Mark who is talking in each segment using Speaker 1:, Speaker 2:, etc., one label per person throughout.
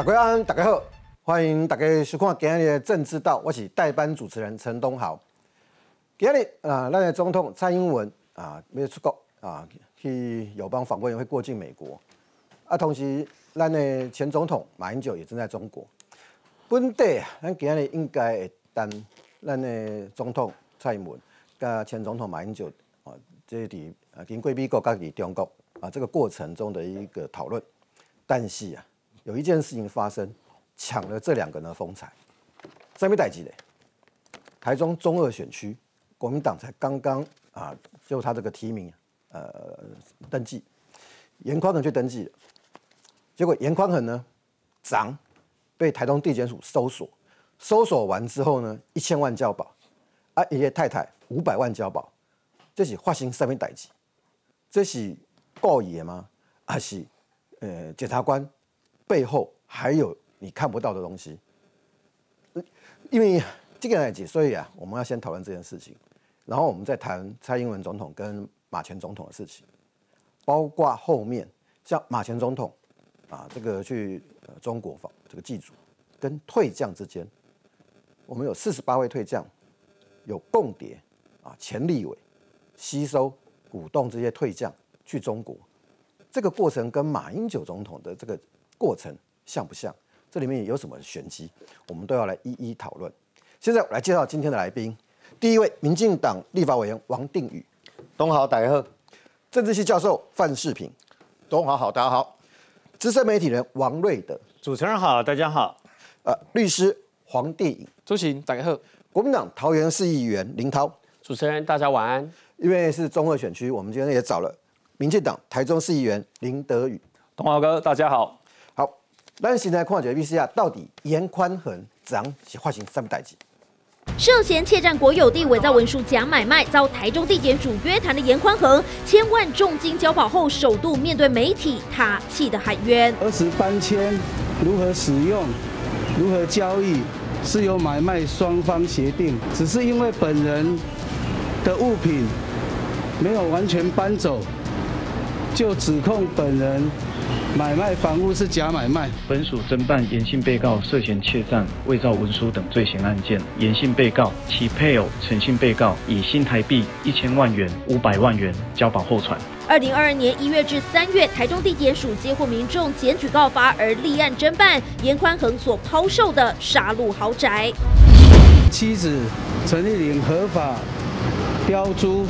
Speaker 1: 大家安，大家好，欢迎大家收看今日的《政治道》，我是代班主持人陈东豪。今日啊，咱的总统蔡英文啊，要出国啊，去友邦访问，会过境美国。啊，同时咱的前总统马英九也正在中国。本地啊，咱今日应该会等咱的总统蔡英文跟前总统马英九啊，这里啊，经过美国跟伫中国啊，这个过程中的一个讨论。但是啊，有一件事情发生，抢了这两个人的风采。什么代志嘞？台中中二选区。国民党才刚刚啊，就他这个提名，呃，登记，严宽恒去登记了，结果严宽恒呢，长，被台东地检署搜索，搜索完之后呢，一千万交保，啊，爷爷太太五百万交保，这是发生什么代志？这是故意的吗？还是呃，检察官背后还有你看不到的东西？因为这个代志，所以啊，我们要先讨论这件事情。然后我们再谈蔡英文总统跟马前总统的事情，包括后面像马前总统啊，这个去中国访这个祭祖，跟退将之间，我们有四十八位退将，有共谍啊，前立委吸收鼓动这些退将去中国，这个过程跟马英九总统的这个过程像不像？这里面有什么玄机？我们都要来一一讨论。现在我来介绍今天的来宾。第一位，民进党立法委员王定宇，
Speaker 2: 东豪大家好；
Speaker 1: 政治系教授范世平，
Speaker 2: 东豪好，大家好；
Speaker 1: 资深媒体人王瑞德，
Speaker 3: 主持人好，大家好；呃，
Speaker 1: 律师黄帝颖，
Speaker 4: 主持人大家好；
Speaker 1: 国民党桃园市议员林涛，
Speaker 5: 主持人大家晚安。
Speaker 1: 因为是中二选区，我们今天也找了民进党台中市议员林德宇，
Speaker 6: 东豪哥，大家好。
Speaker 1: 好，咱现在看这 B C 啊，到底严宽恒怎样是发生什么代志？
Speaker 7: 涉嫌窃占国有地、伪造文书、假买卖，遭台中地检署约谈的严宽恒，千万重金交保后，首度面对媒体，他气得喊冤。
Speaker 8: 儿时搬迁如何使用、如何交易，是由买卖双方协定，只是因为本人的物品没有完全搬走，就指控本人。买卖房屋是假买卖。
Speaker 9: 本署侦办严姓被告涉嫌窃占、伪造文书等罪行案件，严姓被告其配偶陈姓被告以新台币一千万元、五百万元交保候传。
Speaker 7: 二零二二年一月至三月，台中地检署接获民众检举告发而立案侦办严宽恒所抛售的杀戮豪宅。
Speaker 8: 妻子陈丽玲合法标租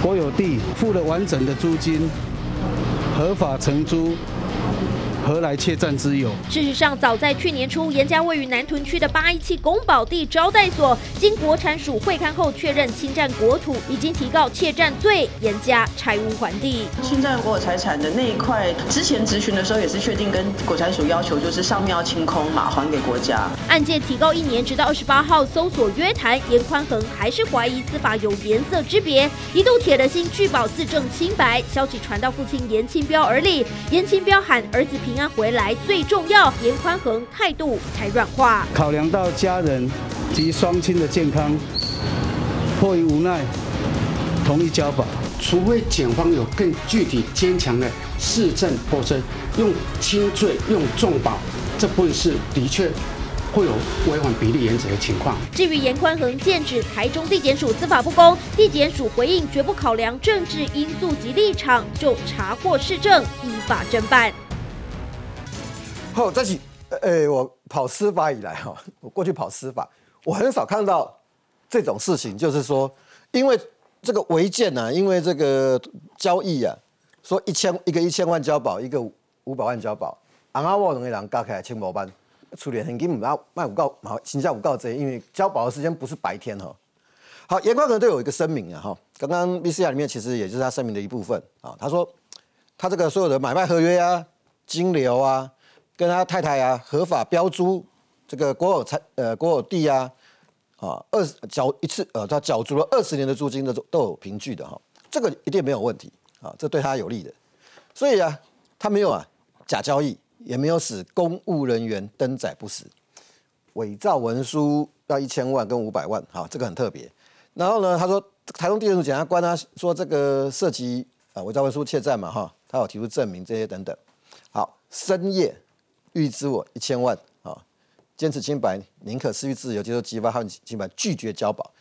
Speaker 8: 国有地，付了完整的租金。合法承租，何来窃占之有？
Speaker 7: 事实上，早在去年初，严家位于南屯区的八一七宫保地招待所，经国产署会勘后确认侵占国土，已经提告窃占罪，严家拆屋还地。
Speaker 10: 侵占国有财产的那一块，之前咨询的时候也是确定跟国产署要求，就是上面要清空嘛，还给国家。
Speaker 7: 案件提告一年，直到二十八号搜索约谈，严宽恒还是怀疑司法有颜色之别，一度铁了心拒保自证清白。消息传到父亲严清标耳里，严清标喊儿子平安回来最重要，严宽恒态度才软化。
Speaker 8: 考量到家人及双亲的健康，迫于无奈，同意交保。
Speaker 11: 除非检方有更具体坚强的事证，或者用轻罪、用重保，这部分是的确。会有违反比例原则的情况。
Speaker 7: 至于严宽恒剑指台中地检署司法不公，地检署回应绝不考量政治因素及立场，就查获市政依法侦办。
Speaker 1: 好，这起，呃，我跑司法以来哈，我过去跑司法，我很少看到这种事情，就是说，因为这个违建呢，因为这个交易啊，说一千一个一千万交保，一个五百万交保，阿阿沃两个人加起来千五班。处理现金唔要卖五告，好，请假五告这，因为交保的时间不是白天哈。好，严宽可能都有一个声明啊哈。刚刚 B C R 里面其实也就是他声明的一部分啊。他说他这个所有的买卖合约啊、金流啊，跟他太太啊合法标租这个国有财呃国有地啊啊二缴一次呃他缴足了二十年的租金的都都有凭据的哈。这个一定没有问题啊，这对他有利的。所以啊，他没有啊假交易。也没有使公务人员登载不实，伪造文书要一千万跟五百万，哈，这个很特别。然后呢，他说台中地检署检察官他说这个涉及啊伪造文书窃占嘛，哈，他有提出证明这些等等。好，深夜预支我一千万啊，坚持清白，宁可失去自由，接受激发和清白，拒绝交保。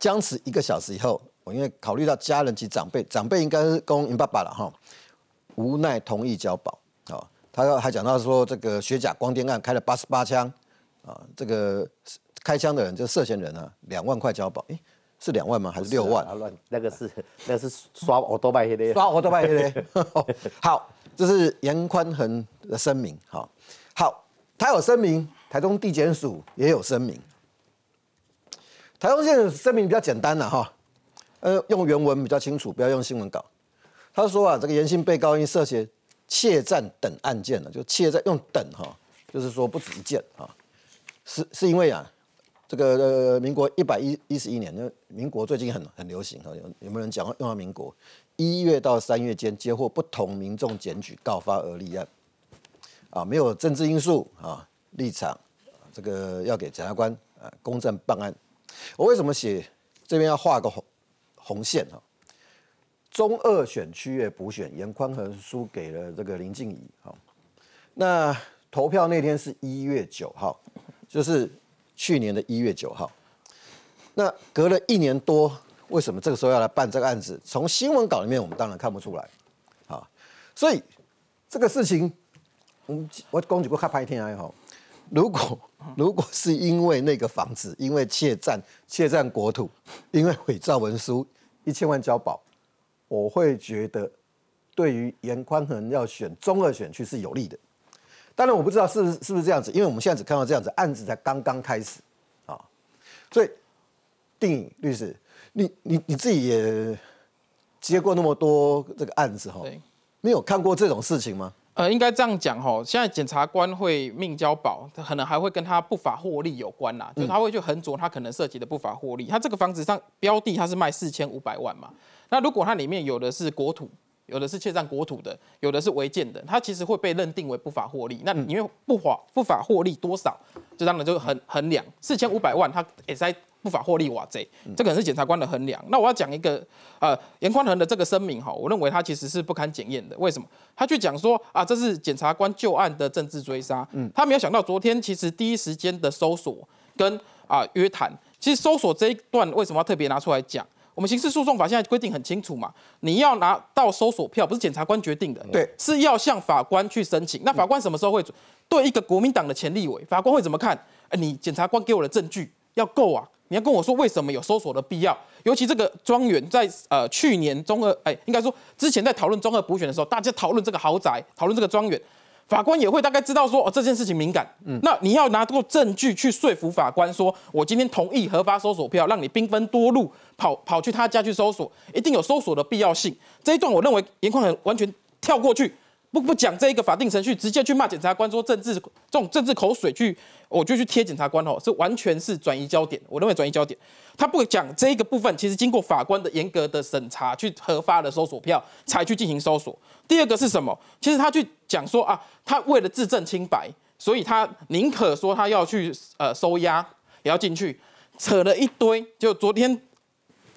Speaker 1: 僵持一个小时以后，我因为考虑到家人及长辈，长辈应该是公您爸爸了哈，无奈同意交保啊。他还讲到说，这个学甲光电案开了八十八枪啊，这个开枪的人就涉嫌人啊，两万块交保，诶，是两万吗？还是六万？
Speaker 2: 乱，那个是那个是刷我多拜黑的，
Speaker 1: 刷我多拜黑的。好，这是严宽恒的声明。好，好，他有声明，台中地检署也有声明。台中县声明比较简单了哈，呃，用原文比较清楚，不要用新闻稿。他说啊，这个严姓被告因涉嫌窃占等案件呢，就窃占用等哈，就是说不止一件啊，是是因为啊，这个呃民国一百一一十一年，因为民国最近很很流行哈，有有没有人讲用到民国一月到三月间接获不同民众检举告发而立案，啊，没有政治因素啊立场，这个要给检察官啊公正办案。我为什么写这边要画个红红线哈？中二选区的补选，严宽恒输给了这个林静怡。哈，那投票那天是一月九号，就是去年的一月九号。那隔了一年多，为什么这个时候要来办这个案子？从新闻稿里面我们当然看不出来。啊，所以这个事情，我我公举过看拍天还好。如果如果是因为那个房子，因为窃占窃占国土，因为伪造文书，一千万交保，我会觉得对于严宽恒要选中二选区是有利的。当然我不知道是是不是这样子，因为我们现在只看到这样子，案子才刚刚开始啊。所以，定律师，你你你自己也接过那么多这个案子哈，没有看过这种事情吗？
Speaker 4: 呃，应该这样讲哈，现在检察官会命交保，他可能还会跟他不法获利有关啦，就他会去横着他可能涉及的不法获利。他这个房子上标的他是卖四千五百万嘛，那如果它里面有的是国土，有的是窃占国土的，有的是违建的，他其实会被认定为不法获利。那因为不法不法获利多少，就当然就很衡量四千五百万，他也在。不法获利哇贼，这可能是检察官的衡量。那我要讲一个呃严宽恒的这个声明哈，我认为他其实是不堪检验的。为什么？他去讲说啊，这是检察官旧案的政治追杀。嗯，他没有想到昨天其实第一时间的搜索跟啊约谈，其实搜索这一段为什么要特别拿出来讲？我们刑事诉讼法现在规定很清楚嘛，你要拿到搜索票不是检察官决定的，
Speaker 1: 对，
Speaker 4: 是要向法官去申请。那法官什么时候会对一个国民党的前立委，法官会怎么看？哎，你检察官给我的证据要够啊。你要跟我说为什么有搜索的必要？尤其这个庄园在呃去年中二哎，应该说之前在讨论中二补选的时候，大家讨论这个豪宅，讨论这个庄园，法官也会大概知道说哦这件事情敏感，嗯，那你要拿够证据去说服法官，说我今天同意合法搜索票，让你兵分多路跑跑去他家去搜索，一定有搜索的必要性。这一段我认为严宽很完全跳过去。不不讲这一个法定程序，直接去骂检察官说政治这种政治口水，去我就去贴检察官哦，是完全是转移焦点。我认为转移焦点，他不讲这一个部分，其实经过法官的严格的审查，去核发的搜索票才去进行搜索。第二个是什么？其实他去讲说啊，他为了自证清白，所以他宁可说他要去呃收押，也要进去，扯了一堆。就昨天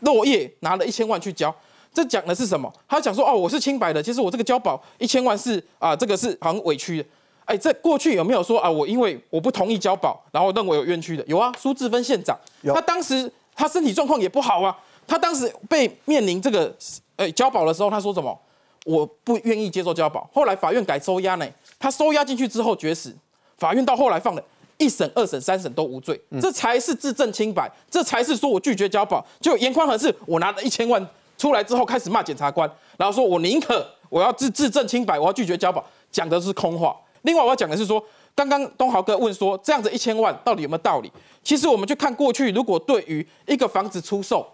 Speaker 4: 落叶拿了一千万去交。这讲的是什么？他讲说哦，我是清白的。其实我这个交保一千万是啊，这个是很委屈的。哎，这过去有没有说啊，我因为我不同意交保，然后认为有冤屈的？有啊，苏志芬县长，他当时他身体状况也不好啊。他当时被面临这个哎交保的时候，他说什么？我不愿意接受交保。后来法院改收押呢，他收押进去之后绝食，法院到后来放了一审、二审、三审都无罪，这才是自证清白，这才是说我拒绝交保。就严宽和是我拿了一千万。出来之后开始骂检察官，然后说我宁可我要自自证清白，我要拒绝交保，讲的是空话。另外我要讲的是说，刚刚东豪哥问说这样子一千万到底有没有道理？其实我们去看过去，如果对于一个房子出售，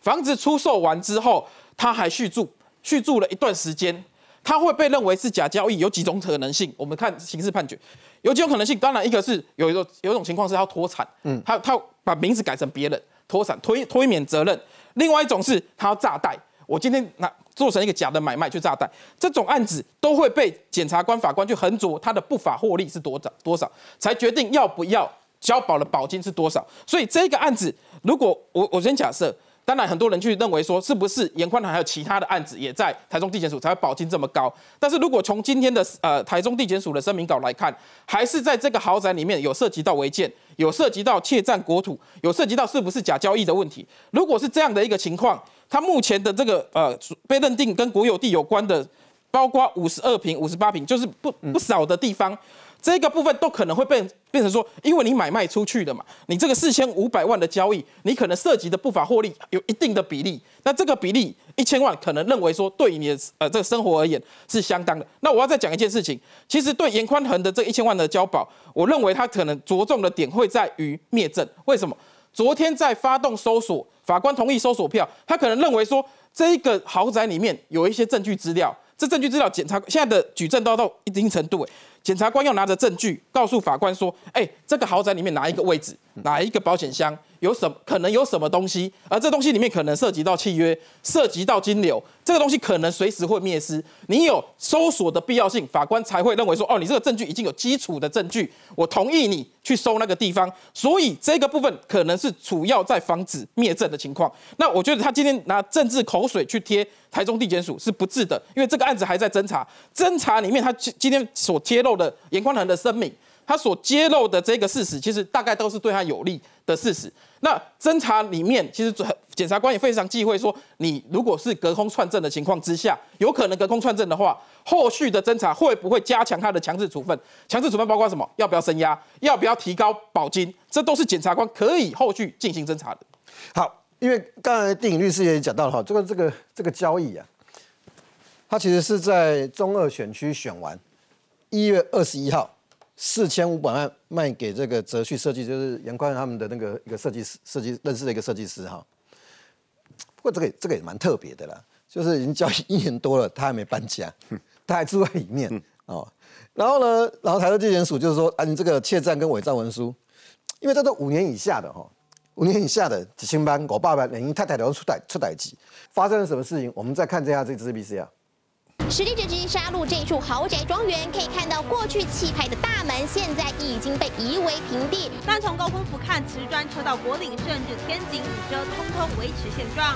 Speaker 4: 房子出售完之后他还续住，续住了一段时间，他会被认为是假交易，有几种可能性？我们看刑事判决，有几种可能性。当然一个是有一个有一种情况是他脱产，嗯，他他把名字改成别人，脱产推推免责任。另外一种是他要炸贷，我今天拿做成一个假的买卖去炸贷，这种案子都会被检察官、法官去衡酌他的不法获利是多少多少，才决定要不要交保的保金是多少。所以这个案子，如果我我先假设当然很多人去认为说，是不是严宽还有其他的案子也在台中地检署才会保金这么高？但是如果从今天的呃台中地检署的声明稿来看，还是在这个豪宅里面有涉及到违建，有涉及到窃占国土，有涉及到是不是假交易的问题。如果是这样的一个情况，他目前的这个呃被认定跟国有地有关的，包括五十二平、五十八平，就是不不少的地方。这个部分都可能会变变成说，因为你买卖出去的嘛，你这个四千五百万的交易，你可能涉及的不法获利有一定的比例，那这个比例一千万可能认为说对你的呃这个生活而言是相当的。那我要再讲一件事情，其实对严宽恒的这一千万的交保，我认为他可能着重的点会在于灭证。为什么？昨天在发动搜索，法官同意搜索票，他可能认为说这一个豪宅里面有一些证据资料，这证据资料检查现在的举证都到一定程度，检察官要拿着证据告诉法官说：“哎，这个豪宅里面哪一个位置，哪一个保险箱有什可能有什么东西？而这东西里面可能涉及到契约，涉及到金流，这个东西可能随时会灭失。你有搜索的必要性，法官才会认为说：哦，你这个证据已经有基础的证据，我同意你去搜那个地方。所以这个部分可能是主要在防止灭证的情况。那我觉得他今天拿政治口水去贴台中地检署是不智的，因为这个案子还在侦查，侦查里面他今今天所揭露。的严宽恒的声明，他所揭露的这个事实，其实大概都是对他有利的事实。那侦查里面，其实检察官也非常忌讳说，你如果是隔空串证的情况之下，有可能隔空串证的话，后续的侦查会不会加强他的强制处分？强制处分包括什么？要不要升压？要不要提高保金？这都是检察官可以后续进行侦查的。
Speaker 1: 好，因为刚才电影律师也讲到了哈，这个这个这个交易啊，他其实是在中二选区选完。一月二十一号，四千五百万卖给这个泽旭设计，就是杨宽他们的那个一个设计师，设计认识的一个设计师哈。不过这个这个也蛮特别的啦，就是已经交易一年多了，他还没搬家，他还住在里面哦。然后呢，然后台州地检署就是说，啊，你这个窃占跟伪造文书，因为这都五年以下的哈，五年以下的几千班我爸爸连太太都出歹出歹机，发生了什么事情？我们再看这下这支 B C 啊。
Speaker 5: 实地直击杀戮这一处豪宅庄园，可以看到过去气派的大门，现在已经被夷为平地。
Speaker 6: 但从高空俯瞰，瓷砖车道国岭，甚至天井、五遮，通通维持现状。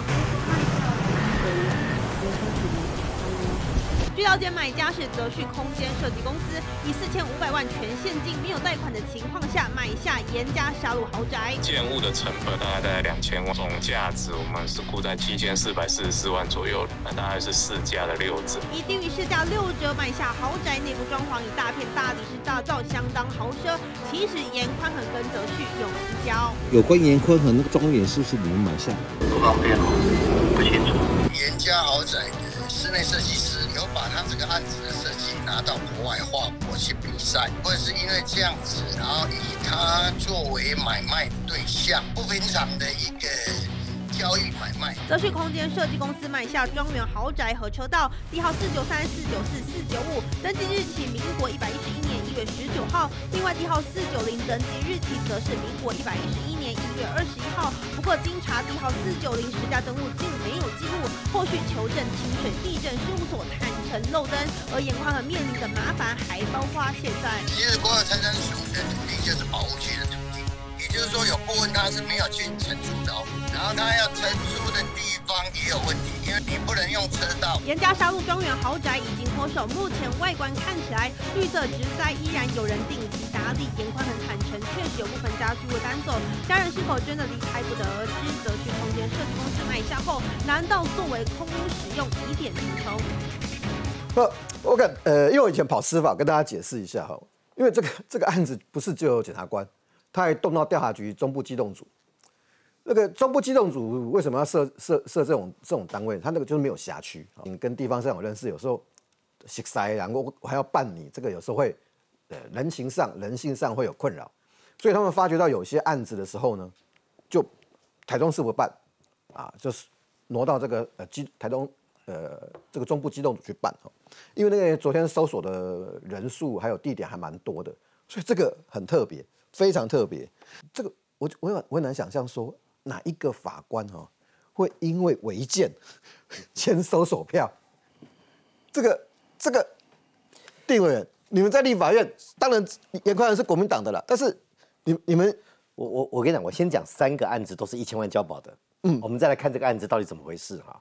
Speaker 6: 据了解，买家是泽旭空间设计公司，以四千五百万全现金、没有贷款的情况下买下严家沙路豪宅。
Speaker 12: 建物的成本大概在两千万，总价值我们是估在七千四百四十四万左右，那大概是市价的六折。
Speaker 6: 以低于市价六折买下豪宅，内部装潢以大片大理石打造，相当豪奢。其实严宽恒跟泽旭有私交。
Speaker 13: 有关严宽恒那个庄园是不是你们买下？
Speaker 14: 不方便哦，不清楚。严家豪宅的室内设计师。有把他这个案子的设计拿到国外画国去比赛，或者是因为这样子，然后以他作为买卖对象，不平常的一个。交易买卖，
Speaker 6: 泽旭空间设计公司买下庄园豪宅和车道，地号四九三、四九四、四九五，登记日起民国一百一十一年一月十九号。另外地号四九零登记日期则是民国一百一十一年一月二十一号。不过经查，地号四九零实价登录竟没有记录。后续求证清水地震事务所坦承漏登，而严宽和面临的麻烦还包括现在。
Speaker 14: 其实国有财产署的土地就是保护区的土地，也就是说有部分他是没有去承租的。然后他要承租的地方也有问题，因为你不能用车道。
Speaker 6: 严家沙路庄园豪宅已经脱手，目前外观看起来绿色植栽依然有人定期打理。严宽很坦诚，确实有部分家具会搬走，家人是否真的离开不得而知。则去空间设计公司买下后，难道作为空屋使用，疑点重重？
Speaker 1: 不，我感呃，因为我以前跑司法，跟大家解释一下哈，因为这个这个案子不是只有检察官，他还动到调查局中部机动组。那个中部机动组为什么要设设设这种这种单位？他那个就是没有辖区，你跟地方上有认识，有时候塞塞，然后我还要办理，这个有时候会呃人情上、人性上会有困扰，所以他们发觉到有些案子的时候呢，就台中市不办啊，就是挪到这个呃机台中呃这个中部机动组去办哦，因为那个昨天搜索的人数还有地点还蛮多的，所以这个很特别，非常特别。这个我我我很难想象说。哪一个法官哈会因为违建 签收手票？这个这个，定委员，你们在立法院，当然严宽仁是国民党的了，但是你你们
Speaker 2: 我我我跟你讲，我先讲三个案子都是一千万交保的，嗯，我们再来看这个案子到底怎么回事哈。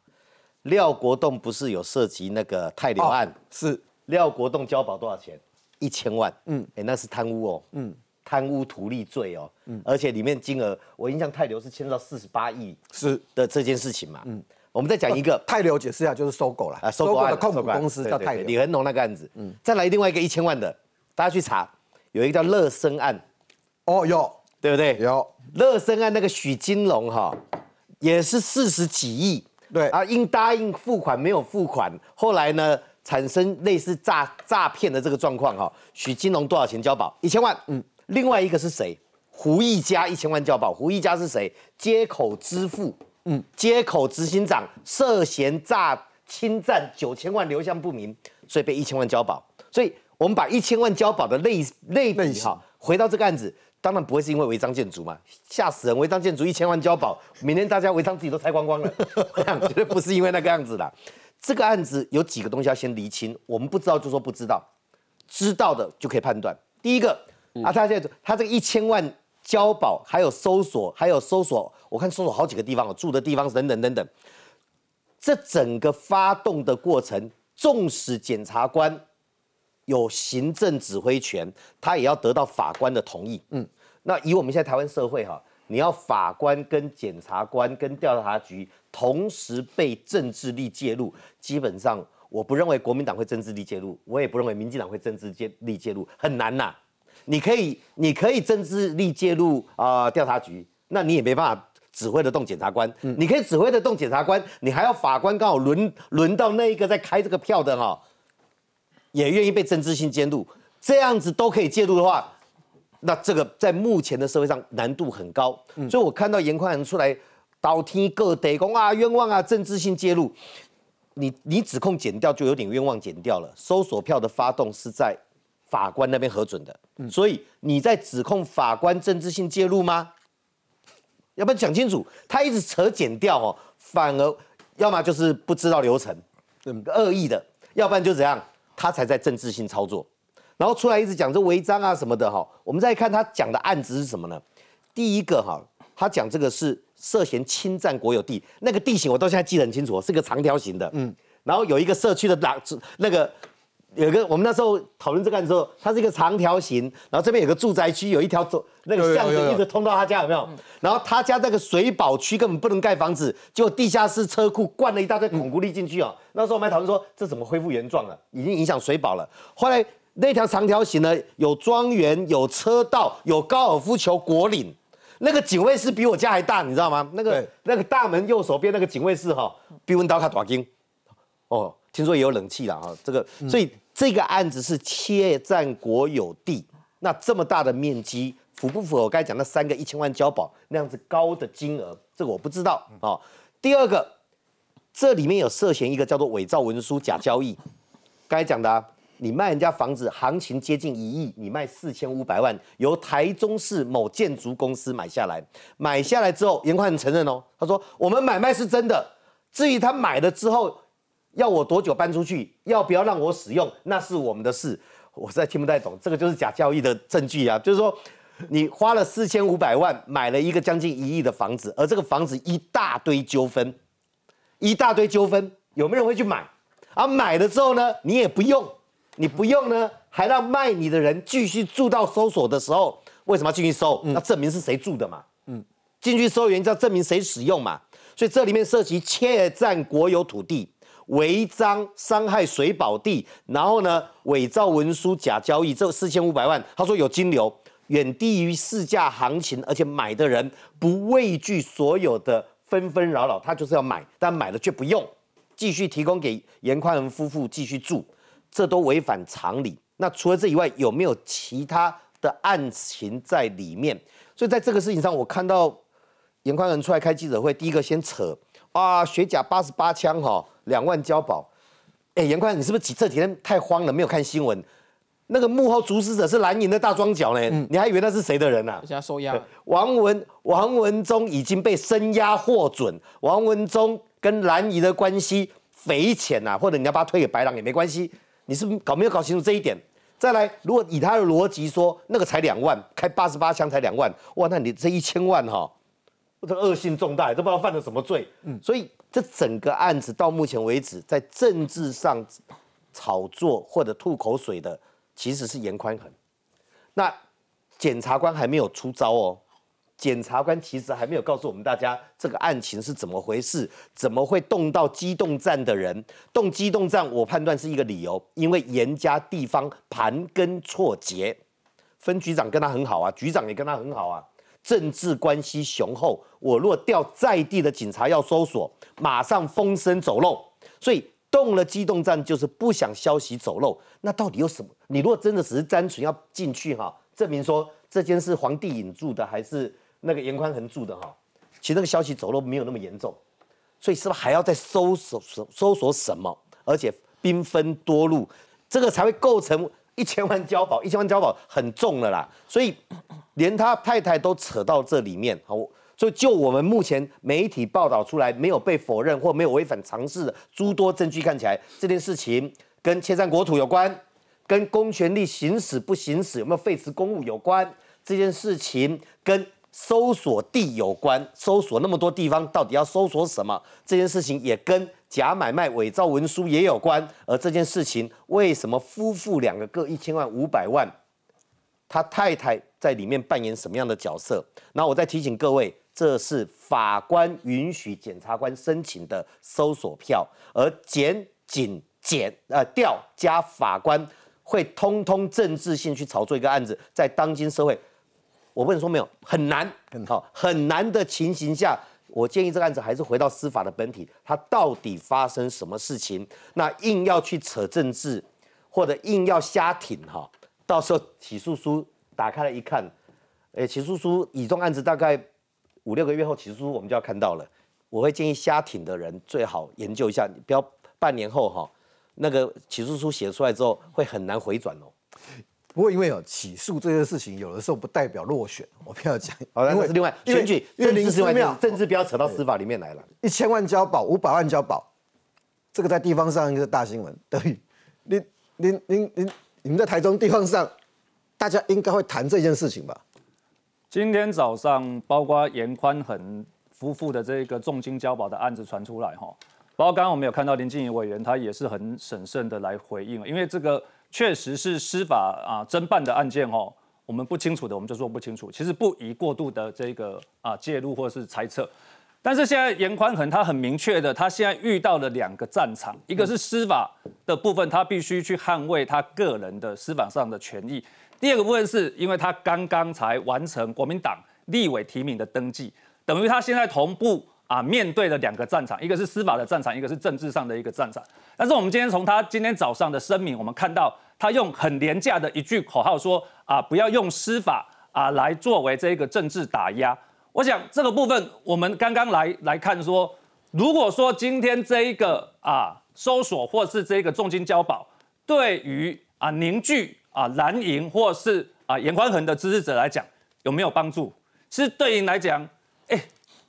Speaker 2: 廖国栋不是有涉及那个泰流案？
Speaker 1: 是
Speaker 2: 廖国栋交保多少钱？一千万，嗯，哎，那是贪污哦，嗯，贪污图利罪哦，嗯，而且里面金额，我印象泰流是牵涉到四十八亿
Speaker 1: 是。
Speaker 2: 的这件事情嘛，嗯，我们再讲一个。
Speaker 1: 泰流，解释一下就是收购了啊，收购的控股公司叫泰流，
Speaker 2: 李恒龙那个案子，嗯，再来另外一个一千万的，大家去查，有一个叫乐生案，
Speaker 1: 哦，有，
Speaker 2: 对不对？
Speaker 1: 有。
Speaker 2: 乐生案那个许金龙哈，也是四十几亿，
Speaker 1: 对。
Speaker 2: 啊，应答应付款没有付款，后来呢？产生类似诈诈骗的这个状况哈，许金龙多少钱交保？一千万。嗯，另外一个是谁？胡一家一千万交保。胡一家是谁？接口支付。嗯，接口执行长涉嫌诈侵占九千万流向不明，所以被一千万交保。所以我们把一千万交保的类类比哈，回到这个案子，当然不会是因为违章建筑嘛，吓死人！违章建筑一千万交保，明天大家违章自己都拆光光了，绝对不是因为那个样子的。这个案子有几个东西要先厘清，我们不知道就说不知道，知道的就可以判断。第一个啊，他现在他这个一千万交保，还有搜索，还有搜索，我看搜索好几个地方，住的地方等等等等。这整个发动的过程，纵使检察官有行政指挥权，他也要得到法官的同意。嗯，那以我们现在台湾社会哈。你要法官跟检察官跟调查局同时被政治力介入，基本上我不认为国民党会政治力介入，我也不认为民进党会政治力介入，很难呐。你可以，你可以政治力介入啊调查局，那你也没办法指挥得动检察官。你可以指挥得动检察官，你还要法官刚好轮轮到那一个在开这个票的哈，也愿意被政治性监督，这样子都可以介入的话。那这个在目前的社会上难度很高，所以我看到严宽仁出来倒天各得公啊冤枉啊政治性介入，你你指控减掉就有点冤枉减掉了。搜索票的发动是在法官那边核准的，所以你在指控法官政治性介入吗？要不要讲清楚？他一直扯减掉哦，反而要么就是不知道流程，恶意的，要不然就怎样，他才在政治性操作。然后出来一直讲这违章啊什么的哈，我们再看他讲的案子是什么呢？第一个哈，他讲这个是涉嫌侵占国有地，那个地形我到现在记得很清楚，是个长条形的，嗯，然后有一个社区的廊，那个有个我们那时候讨论这个案子时候，它是一个长条形，然后这边有个住宅区，有一条走那个巷子一直通到他家有没有？然后他家那个水保区根本不能盖房子，结果地下室车库灌了一大堆孔固力进去哦。那时候我们还讨论说这怎么恢复原状了，已经影响水保了，后来。那条长条形呢，有庄园，有车道，有高尔夫球果岭。那个警卫室比我家还大，你知道吗？那个那个大门右手边那个警卫室哈，比温刀卡大金。哦，听说也有冷气了哈。这个，所以这个案子是窃占国有地，那这么大的面积，符不符合我刚才讲那三个一千万交保那样子高的金额？这个我不知道啊。第二个，这里面有涉嫌一个叫做伪造文书、假交易。刚才讲的。你卖人家房子，行情接近一亿，你卖四千五百万，由台中市某建筑公司买下来。买下来之后，严宽很承认哦，他说我们买卖是真的。至于他买了之后要我多久搬出去，要不要让我使用，那是我们的事。我实在听不太懂，这个就是假交易的证据啊。就是说，你花了四千五百万买了一个将近一亿的房子，而这个房子一大堆纠纷，一大堆纠纷，有没有人会去买？而买了之后呢，你也不用。你不用呢，还让卖你的人继续住到搜索的时候，为什么要进去搜？那证明是谁住的嘛？嗯，进去搜原因要证明谁使用嘛？所以这里面涉及窃占国有土地、违章伤害水保地，然后呢伪造文书、假交易，这四千五百万，他说有金流，远低于市价行情，而且买的人不畏惧所有的纷纷扰扰，他就是要买，但买了却不用，继续提供给严宽仁夫妇继续住。这都违反常理。那除了这以外，有没有其他的案情在里面？所以在这个事情上，我看到严宽仁出来开记者会，第一个先扯啊，学甲八十八枪哈，两万交保。哎，严宽，你是不是这几天太慌了，没有看新闻？那个幕后主使者是蓝营的大庄脚呢，你还以为那是谁的人呢？
Speaker 4: 现在收押。
Speaker 2: 王文王文忠已经被声押获准，王文忠跟蓝营的关系匪浅呐，或者你要把他推给白狼也没关系。你是搞没有搞清楚这一点？再来，如果以他的逻辑说，那个才两万，开八十八枪才两万，哇，那你这一千万哈，这恶性重大，都不知道犯了什么罪。嗯，所以这整个案子到目前为止，在政治上炒作或者吐口水的，其实是严宽恒。那检察官还没有出招哦。检察官其实还没有告诉我们大家这个案情是怎么回事，怎么会动到机动站的人？动机动站，我判断是一个理由，因为严家地方盘根错节，分局长跟他很好啊，局长也跟他很好啊，政治关系雄厚。我若调在地的警察要搜索，马上风声走漏，所以动了机动站就是不想消息走漏。那到底有什么？你如果真的只是单纯要进去哈，证明说这间是皇帝引住的，还是？那个严宽恒住的哈，其实那个消息走漏没有那么严重，所以是不是还要再搜索搜搜索什么？而且兵分多路，这个才会构成一千万交保，一千万交保很重了啦。所以连他太太都扯到这里面，好，所以就我们目前媒体报道出来没有被否认或没有违反常识的诸多证据看起来，这件事情跟侵占国土有关，跟公权力行使不行使有没有废弛公务有关，这件事情跟。搜索地有关，搜索那么多地方，到底要搜索什么？这件事情也跟假买卖、伪造文书也有关。而这件事情，为什么夫妇两个各一千万、五百万？他太太在里面扮演什么样的角色？那我再提醒各位，这是法官允许检察官申请的搜索票，而检、警、检、呃调加法官会通通政治性去炒作一个案子，在当今社会。我不能说没有，很难，很好，很难的情形下，我建议这个案子还是回到司法的本体，它到底发生什么事情？那硬要去扯政治，或者硬要瞎挺哈，到时候起诉书打开了一看，哎，起诉书以中案子大概五六个月后起诉书我们就要看到了。我会建议瞎挺的人最好研究一下，你不要半年后哈，那个起诉书写出来之后会很难回转哦。
Speaker 1: 不过因为有起诉这件事情，有的时候不代表落选，我不要讲。
Speaker 2: 好，那是另外选举政治之外，政治不要扯到司法里面来了。
Speaker 1: 一千万交保，五百万交保，这个在地方上一个大新闻。等于您您您您你们在台中地方上，大家应该会谈这件事情吧？
Speaker 15: 今天早上，包括严宽恒夫妇的这个重金交保的案子传出来哈，包括刚刚我们有看到林静怡委员，他也是很审慎的来回应，因为这个。确实是司法啊侦办的案件哦，我们不清楚的我们就说不清楚。其实不宜过度的这个啊介入或是猜测。但是现在严宽恒他很明确的，他现在遇到了两个战场，一个是司法的部分，他必须去捍卫他个人的司法上的权益；第二个部分是因为他刚刚才完成国民党立委提名的登记，等于他现在同步。啊，面对的两个战场，一个是司法的战场，一个是政治上的一个战场。但是我们今天从他今天早上的声明，我们看到他用很廉价的一句口号说：啊，不要用司法啊来作为这个政治打压。我想这个部分，我们刚刚来来看说，如果说今天这一个啊搜索或是这个重金交保，对于啊凝聚啊蓝营或是啊严宽恒的支持者来讲，有没有帮助？其实对应来讲，哎。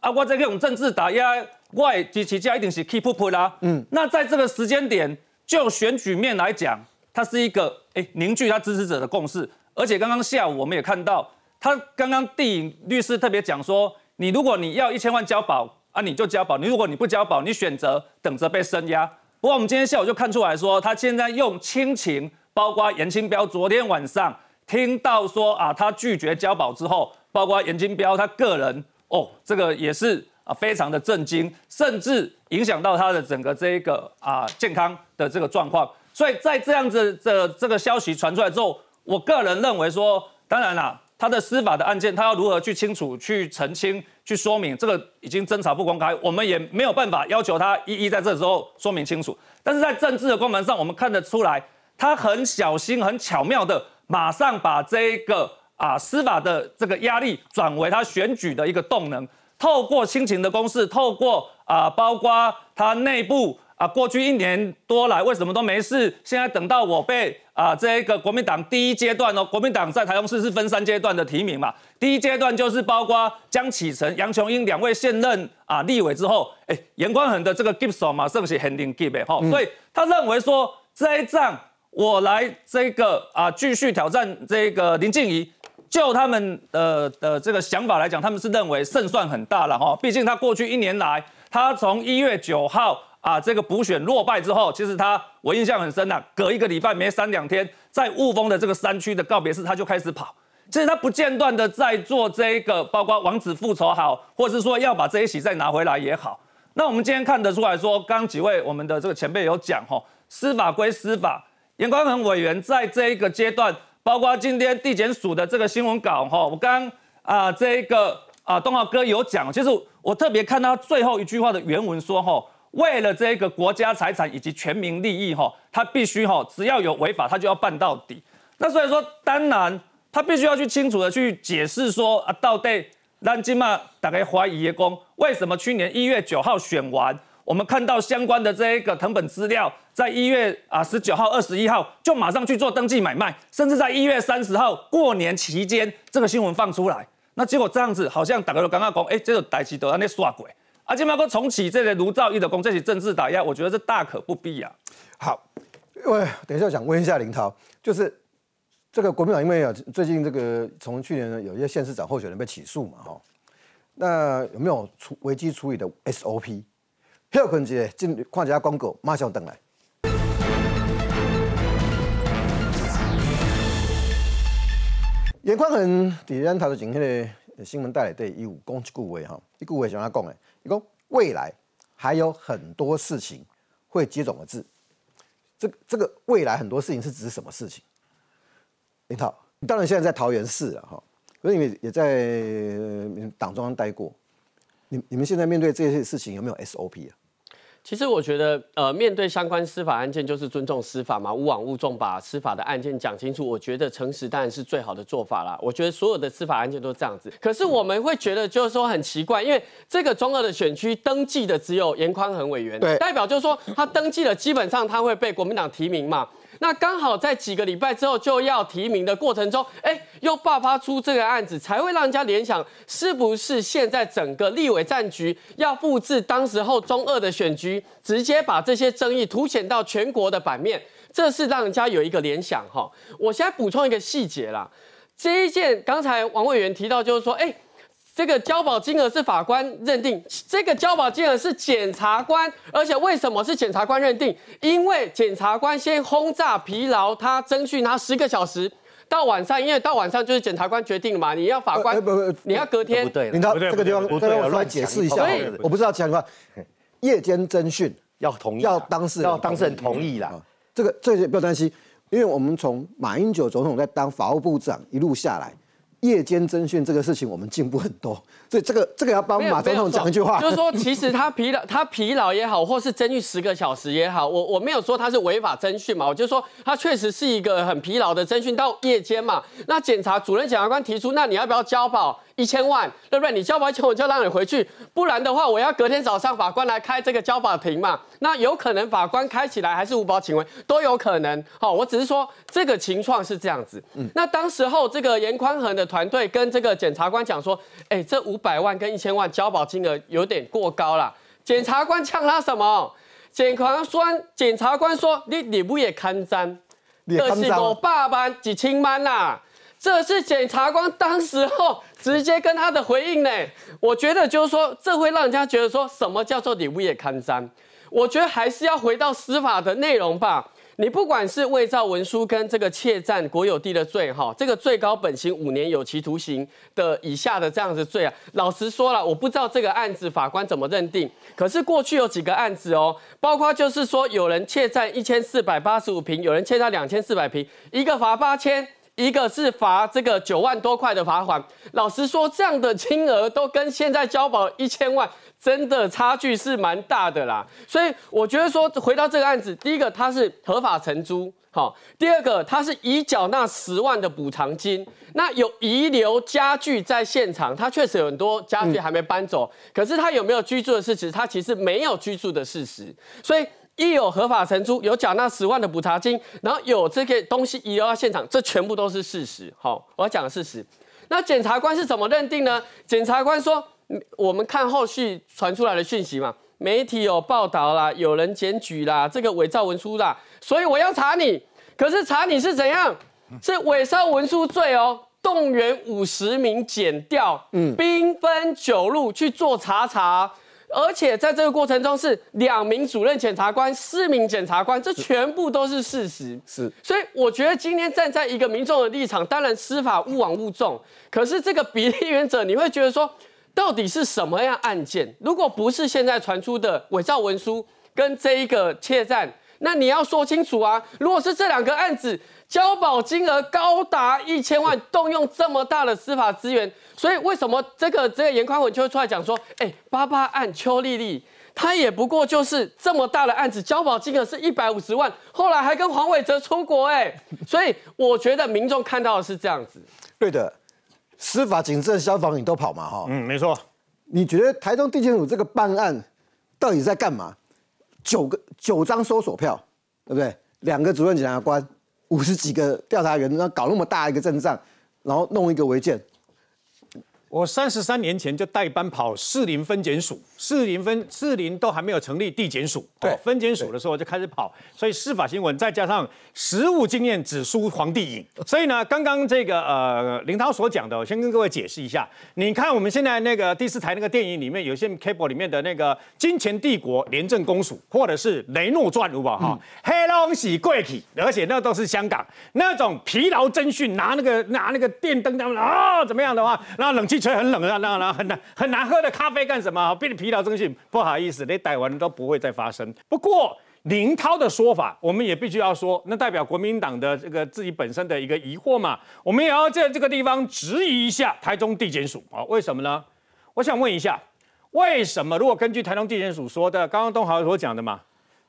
Speaker 15: 啊，我在用政治打压，我支持家一定是 keep up 啦。嗯，那在这个时间点，就选举面来讲，它是一个哎凝聚他支持者的共识。而且刚刚下午我们也看到，他刚刚地影律师特别讲说，你如果你要一千万交保啊，你就交保；你如果你不交保，你选择等着被升压。不过我们今天下午就看出来说，他现在用亲情，包括严清标昨天晚上听到说啊，他拒绝交保之后，包括严清标他个人。哦，这个也是啊，非常的震惊，甚至影响到他的整个这一个啊健康的这个状况。所以在这样子的这个消息传出来之后，我个人认为说，当然啦，他的司法的案件，他要如何去清楚、去澄清、去说明，这个已经侦查不公开，我们也没有办法要求他一一在这时候说明清楚。但是在政治的光芒上，我们看得出来，他很小心、很巧妙的，马上把这一个。啊，司法的这个压力转为他选举的一个动能，透过亲情的公式，透过啊，包括他内部啊，过去一年多来为什么都没事，现在等到我被啊这个国民党第一阶段哦，国民党在台中市是分三阶段的提名嘛，第一阶段就是包括江启臣、杨琼英两位现任啊立委之后，哎，严宽恒的这个手嘛，剩下 handing give 哈，所以他认为说这一仗。我来这个啊继续挑战这个林静怡。就他们的的这个想法来讲，他们是认为胜算很大了哈。毕竟他过去一年来，他从一月九号啊这个补选落败之后，其实他我印象很深呐，隔一个礼拜没三两天，在雾峰的这个山区的告别式，他就开始跑。其实他不间断的在做这个，包括王子复仇好，或者是说要把这一席再拿回来也好。那我们今天看得出来说，刚几位我们的这个前辈有讲哈，司法归司法，严宽恒委员在这一个阶段。包括今天地检署的这个新闻稿哈，我刚啊这个啊东浩哥有讲，其实我特别看到最后一句话的原文说哈，为了这个国家财产以及全民利益哈，他必须哈只要有违法他就要办到底。那所以说当然他必须要去清楚的去解释说啊到底让金马打开怀疑的功，为什么去年一月九号选完？我们看到相关的这一个藤本资料，在一月啊十九号、二十一号就马上去做登记买卖，甚至在一月三十号过年期间，这个新闻放出来，那结果这样子，好像大家都刚刚讲，哎，这个代志都安尼耍鬼，啊，今麦个重启这个卢兆义的功，这些政治打压，我觉得这大可不必啊。
Speaker 1: 好，喂，等一下想问一下林涛，就是这个国民党因为啊，最近这个从去年呢，有一些县市长候选人被起诉嘛，哈，那有没有处危机处理的 SOP？休困一下，进看一下广告，马上回来。严宽恒伫咱头前迄个新闻带来对，伊有讲一句话哈，一句话想要讲的，伊讲未来还有很多事情会接踵而至。这这个未来很多事情是指什么事情？林涛，你当然现在在桃园市了哈，可是你也在党中央待过，你你们现在面对这些事情有没有 SOP 啊？
Speaker 16: 其实我觉得，呃，面对相关司法案件，就是尊重司法嘛，勿往勿重，把司法的案件讲清楚。我觉得诚实当然是最好的做法啦。我觉得所有的司法案件都是这样子。可是我们会觉得，就是说很奇怪，因为这个中二的选区登记的只有严宽恒委员，
Speaker 1: 对，
Speaker 16: 代表就是说他登记了，基本上他会被国民党提名嘛。那刚好在几个礼拜之后就要提名的过程中，哎，又爆发出这个案子，才会让人家联想，是不是现在整个立委战局要复制当时候中二的选局，直接把这些争议凸显到全国的版面，这是让人家有一个联想哈。我现在补充一个细节啦，这一件刚才王委员提到，就是说，哎。这个交保金额是法官认定，这个交保金额是检察官，而且为什么是检察官认定？因为检察官先轰炸疲劳，他争取他十个小时，到晚上，因为到晚上就是检察官决定嘛，你要法官，不不，你要隔天，
Speaker 2: 不对，
Speaker 1: 领导这个地方，我来解释一下，我不知道讲什么，夜间侦讯
Speaker 2: 要同意，
Speaker 1: 要当事人
Speaker 2: 要当事人同意啦，
Speaker 1: 这个这些不要担心，因为我们从马英九总统在当法务部长一路下来。夜间侦讯这个事情，我们进步很多，所以这个这个要帮马总统讲一句话，
Speaker 16: 就是说，其实他疲劳，他疲劳也好，或是征讯十个小时也好，我我没有说他是违法征讯嘛，我就说他确实是一个很疲劳的征讯到夜间嘛。那检察主任检察官提出，那你要不要交保？一千万，对不对？你交保钱，我就让你回去。不然的话，我要隔天早上法官来开这个交保庭嘛。那有可能法官开起来还是无保请回，都有可能。好，我只是说这个情况是这样子。嗯，那当时候这个严宽恒的团队跟这个检察官讲说，哎，这五百万跟一千万交保金额有点过高了。检察官呛他什么？检察官检察官说，你你不也看脏？这是我爸爸几千万啦。这是检察官当时候直接跟他的回应呢，我觉得就是说，这会让人家觉得说什么叫做礼物也堪沾。我觉得还是要回到司法的内容吧。你不管是伪造文书跟这个窃占国有地的罪，哈，这个最高本刑五年有期徒刑的以下的这样子罪啊，老实说了，我不知道这个案子法官怎么认定。可是过去有几个案子哦，包括就是说有人窃占一千四百八十五平，有人窃占两千四百平，一个罚八千。一个是罚这个九万多块的罚款，老实说，这样的金额都跟现在交保一千万，真的差距是蛮大的啦。所以我觉得说，回到这个案子，第一个他是合法承租，好；第二个他是已缴纳十万的补偿金，那有遗留家具在现场，他确实有很多家具还没搬走，可是他有没有居住的事实？他其实没有居住的事实，所以。一有合法承租，有缴纳十万的补偿金，然后有这个东西遗留到现场，这全部都是事实。好，我要讲的事实。那检察官是怎么认定呢？检察官说，我们看后续传出来的讯息嘛，媒体有报道啦，有人检举啦，这个伪造文书啦，所以我要查你。可是查你是怎样，是伪造文书罪哦，动员五十名检调，嗯，兵分九路去做查查。而且在这个过程中是两名主任检察官、四名检察官，这全部都是事实。
Speaker 1: 是，
Speaker 16: 所以我觉得今天站在一个民众的立场，当然司法勿往勿重，可是这个比例原则，你会觉得说，到底是什么样案件？如果不是现在传出的伪造文书跟这一个窃占，那你要说清楚啊。如果是这两个案子。交保金额高达一千万，动用这么大的司法资源，所以为什么这个这个严宽文就会出来讲说，哎，八八案邱丽丽，她也不过就是这么大的案子，交保金额是一百五十万，后来还跟黄伟哲出国，哎，所以我觉得民众看到的是这样子。
Speaker 1: 对的，司法、警政、消防你都跑嘛，哈，
Speaker 3: 嗯，没错。
Speaker 1: 你觉得台中地检署这个办案到底在干嘛？九个九张搜索票，对不对？两个主任检察官。五十几个调查员，然搞那么大一个阵仗，然后弄一个违建。
Speaker 3: 我三十三年前就代班跑士林分检署，士林分士林都还没有成立地检署，
Speaker 1: 对
Speaker 3: 分检署的时候就开始跑，所以司法新闻再加上实务经验只输皇帝影。所以呢，刚刚这个呃林涛所讲的，我先跟各位解释一下。你看我们现在那个第四台那个电影里面，有些 cable 里面的那个金钱帝国廉政公署，或者是雷诺传，如吧哈，黑龙喜贵体，而且那都是香港那种疲劳侦讯，拿那个拿那个电灯他们啊怎么样的话，然后冷气。吹很冷啊，那那很难很难喝的咖啡干什么？变得疲劳征讯，不好意思，你逮完都不会再发生。不过林涛的说法，我们也必须要说，那代表国民党的这个自己本身的一个疑惑嘛。我们也要在这个地方质疑一下台中地检署啊，为什么呢？我想问一下，为什么如果根据台中地检署说的，刚刚东豪所讲的嘛，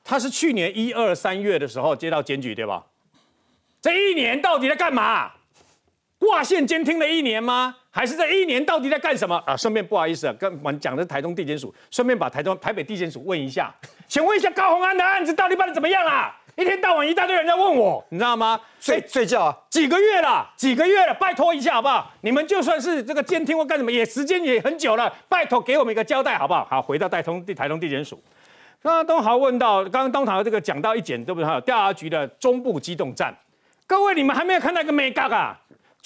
Speaker 3: 他是去年一二三月的时候接到检举，对吧？这一年到底在干嘛？挂线监听了一年吗？还是这一年到底在干什么啊？顺便不好意思啊，跟我们讲的是台中地检署，顺便把台中台北地检署问一下，请问一下高鸿安的案子到底办的怎么样啊？一天到晚一大堆人在问我，你知道吗？
Speaker 1: 睡睡觉啊？
Speaker 3: 几个月了，几个月了，拜托一下好不好？你们就算是这个监听或干什么，也时间也很久了，拜托给我们一个交代好不好？好，回到台中地台中地检署，刚刚东豪问到，刚刚东豪这个讲到一点对不对？调查局的中部机动站，各位你们还没有看到一个美嘎啊？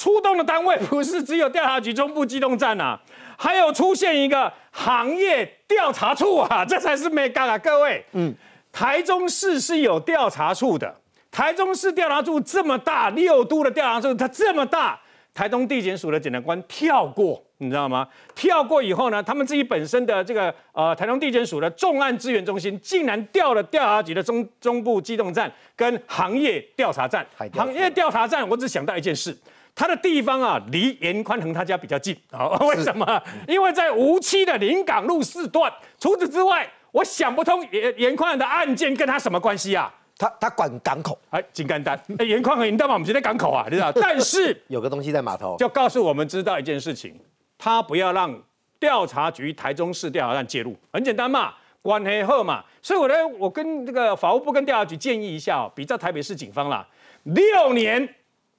Speaker 3: 出动的单位不是只有调查局中部机动站啊，还有出现一个行业调查处啊，这才是没干啊！各位，嗯，台中市是有调查处的，台中市调查处这么大，六都的调查处它这么大，台中地检署的检察官跳过，你知道吗？跳过以后呢，他们自己本身的这个呃台中地检署的重案资源中心，竟然调了调查局的中中部机动站跟行业调查站，行业调查站，我只想到一件事。他的地方啊，离严宽恒他家比较近啊？为什么？因为在无期的临港路四段。除此之外，我想不通严严宽恒的案件跟他什么关系啊？
Speaker 1: 他他管港口，
Speaker 3: 哎，金干丹。哎，严宽恒，你知道吗？我们就在港口啊，你知道？但是
Speaker 2: 有个东西在码头，
Speaker 3: 就告诉我们知道一件事情：他不要让调查局台中市调查站介入。很简单嘛，关黑后嘛。所以我呢，我跟这个法务部跟调查局建议一下哦，比照台北市警方啦，六年。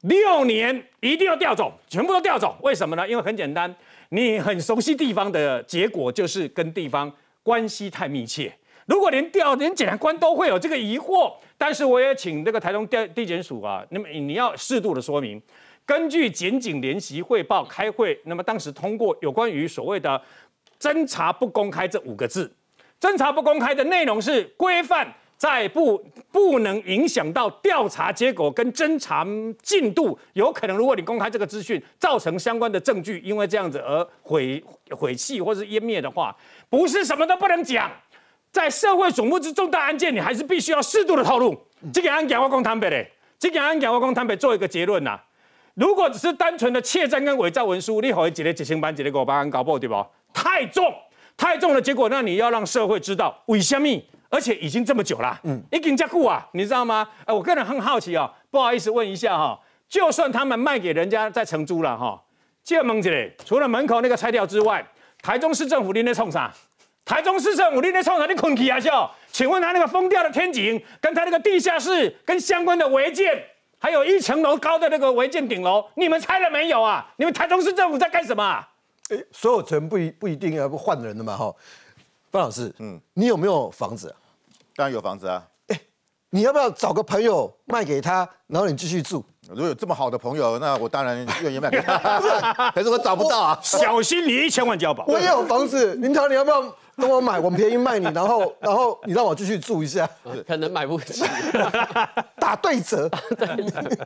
Speaker 3: 六年一定要调走，全部都调走。为什么呢？因为很简单，你很熟悉地方的结果就是跟地方关系太密切。如果连调连检察官都会有这个疑惑，但是我也请这个台中地地检署啊，那么你要适度的说明，根据检警联席汇报开会，那么当时通过有关于所谓的侦查不公开这五个字，侦查不公开的内容是规范。在不不能影响到调查结果跟侦查进度，有可能如果你公开这个资讯，造成相关的证据因为这样子而毁毁弃或是湮灭的话，不是什么都不能讲。在社会瞩目之重大案件，你还是必须要适度的透露。这个案件我讲坦白嘞，这个案件我讲坦白做一个结论呐。如果只是单纯的窃占跟伪造文书，你好一个执行班，一个五百万搞不对不？太重太重的结果，那你要让社会知道为什么？而且已经这么久了，嗯，已经加固啊，你知道吗？哎，我个人很好奇哦，不好意思问一下哈，就算他们卖给人家在承租了哈，借问一下，除了门口那个拆掉之外，台中市政府拎在冲啥？台中市政府拎在冲啥？你困起啊笑？请问他那个封掉的天井，跟他那个地下室跟相关的违建，还有一层楼高的那个违建顶楼，你们拆了没有啊？你们台中市政府在干什么？
Speaker 1: 哎，所有权不一不一定要不换人的嘛哈，范老师，嗯，你有没有房子？
Speaker 17: 当然有房子啊！哎，
Speaker 1: 你要不要找个朋友卖给他，然后你继续住？
Speaker 17: 如果有这么好的朋友，那我当然愿意卖给他。可是我找不到啊。
Speaker 3: 小心你一千万交保。
Speaker 1: 我也有房子，林涛，你要不要跟我买？我便宜卖你，然后 然后你让我继续住一下。
Speaker 16: 可能买不起，
Speaker 1: 打对折。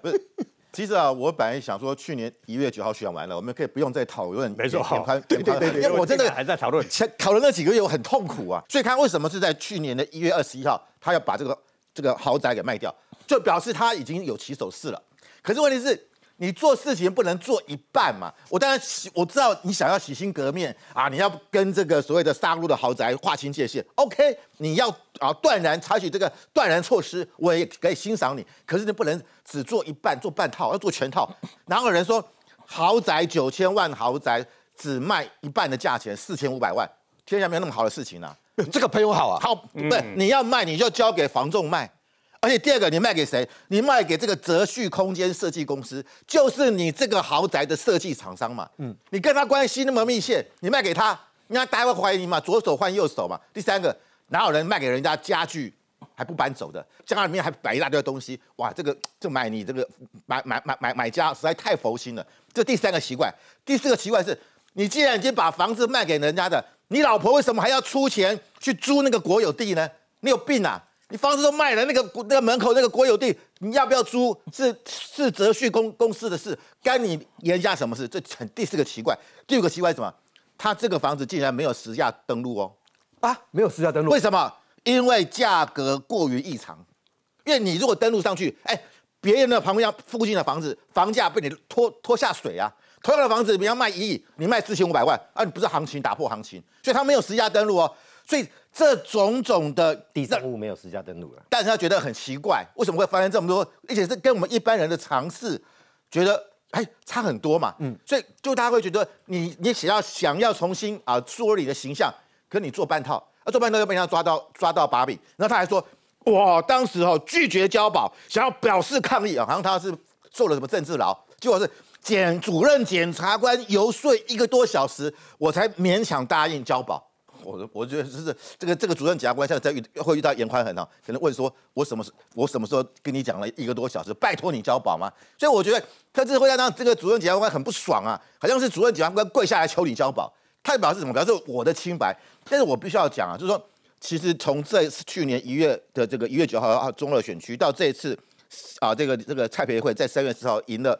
Speaker 17: 不是，其实啊，我本来想说，去年一月九号选完了，我们可以不用再讨论。
Speaker 3: 没错，
Speaker 17: 对对对对，因为我真的
Speaker 3: 还在讨论，前
Speaker 17: 讨论那几个月我很痛苦啊。所以看为什么是在去年的一月二十一号，他要把这个这个豪宅给卖掉，就表示他已经有起手势了。可是问题是。你做事情不能做一半嘛？我当然我知道你想要洗心革面啊，你要跟这个所谓的杀戮的豪宅划清界限。OK，你要啊断然采取这个断然措施，我也可以欣赏你。可是你不能只做一半，做半套，要做全套。然后有人说豪宅九千万豪宅只卖一半的价钱，四千五百万，天下没有那么好的事情啊。
Speaker 1: 这个朋友好啊，
Speaker 17: 好，不，你要卖你就交给房仲卖。而且第二个，你卖给谁？你卖给这个泽旭空间设计公司，就是你这个豪宅的设计厂商嘛。嗯，你跟他关系那么密切，你卖给他，人家大家会怀疑你嘛，左手换右手嘛。第三个，哪有人卖给人家家具还不搬走的？家里面还摆一大堆东西，哇，这个这买你这个买买买买买家实在太佛心了。这第三个奇怪，第四个奇怪是，你既然已经把房子卖给人家的，你老婆为什么还要出钱去租那个国有地呢？你有病啊！你房子都卖了，那个那个门口那个国有地，你要不要租？是是泽旭公公司的事，干你严家什么事？这很第四个奇怪，第五个奇怪什么？他这个房子竟然没有实价登录哦，
Speaker 1: 啊，没有实价登录，
Speaker 17: 为什么？因为价格过于异常。因为你如果登录上去，哎，别人的旁边附近的房子房价被你拖拖下水啊。同样的房子，你要卖一亿，你卖四千五百万，啊，你不是行情打破行情，所以他没有实价登录哦。所以这种种的
Speaker 2: 第三户没有实价登录了，
Speaker 17: 但是他觉得很奇怪，为什么会发生这么多？而且是跟我们一般人的尝试觉得，哎，差很多嘛。嗯，所以就大家会觉得，你你想要想要重新啊说你的形象，可你做半套，啊做半套又被人家抓到抓到把柄，然后他还说，哇，当时哦拒绝交保，想要表示抗议啊，好像他是受了什么政治牢，结果是检主任检察官游说一个多小时，我才勉强答应交保。我我觉得就是这个这个主任检察官现在在遇会遇到严宽很啊，可能问说，我什么时我什么时候跟你讲了一个多小时，拜托你交保吗？所以我觉得他这会让这个主任检察官很不爽啊，好像是主任检察官跪下来求你交保，他表示什么？表示我的清白。但是我必须要讲啊，就是说，其实从这次去年一月的这个一月九号啊中二选区到这一次啊，这个这个蔡培慧在三月四号赢了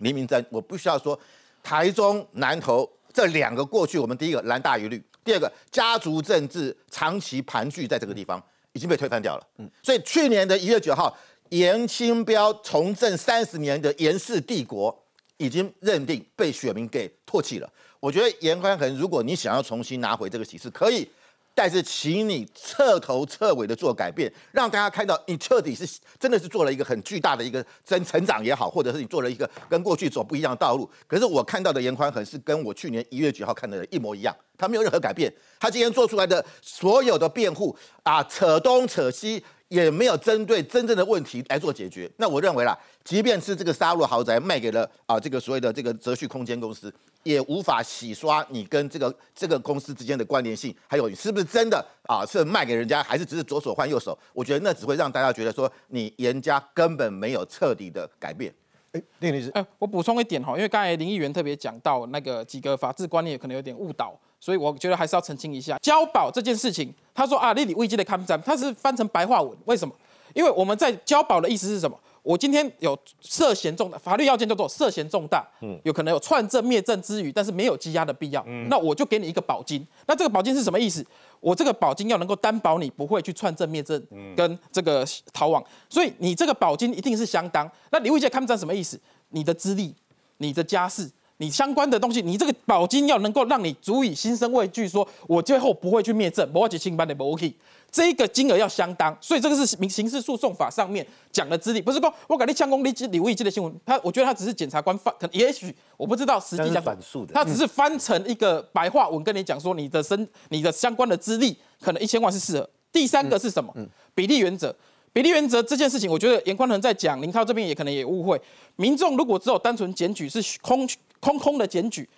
Speaker 17: 黎明真，我不需要说台中南投这两个过去，我们第一个蓝大于绿。第二个家族政治长期盘踞在这个地方，已经被推翻掉了。嗯，所以去年的一月九号，严清标从政三十年的严氏帝国已经认定被选民给唾弃了。我觉得严宽恒，如果你想要重新拿回这个喜事，可以。但是，请你彻头彻尾的做改变，让大家看到你彻底是真的是做了一个很巨大的一个增成长也好，或者是你做了一个跟过去走不一样的道路。可是我看到的严宽恒是跟我去年一月九号看的一模一样，他没有任何改变。他今天做出来的所有的辩护啊，扯东扯西，也没有针对真正的问题来做解决。那我认为啦，即便是这个沙洛豪宅卖给了啊这个所谓的这个泽旭空间公司。也无法洗刷你跟这个这个公司之间的关联性，还有你是不是真的啊？是卖给人家，还是只是左手换右手？我觉得那只会让大家觉得说你严家根本没有彻底的改变。
Speaker 1: 哎，林律师，
Speaker 4: 哎，我补充一点哈，因为刚才林议员特别讲到那个几个法治观念可能有点误导，所以我觉得还是要澄清一下。交保这件事情，他说啊，立你危机的抗战，他是翻成白话文，为什么？因为我们在交保的意思是什么？我今天有涉嫌重大法律要件叫做涉嫌重大，嗯，有可能有串证灭证之余，但是没有羁押的必要，嗯，那我就给你一个保金。那这个保金是什么意思？我这个保金要能够担保你不会去串证灭证，跟这个逃亡，所以你这个保金一定是相当。那李卫杰看不什么意思？你的资历、你的家世、你相关的东西，你这个保金要能够让你足以心生畏惧，说我最后不会去灭证，不会去清班的，不会。这个金额要相当，所以这个是民刑事诉讼法上面讲的资历，不是说我给你枪公立即李卫基的新闻，他我觉得他只是检察官翻，可能也许我不知道实际上
Speaker 2: 反
Speaker 4: 他只是翻成一个白话文跟你讲说你的身你的相关的资历可能一千万是适合。第三个是什么？比例原则，比例原则这件事情，我觉得严宽仁在讲，林涛这边也可能也误会，民众如果只有单纯检举是空空空的检举。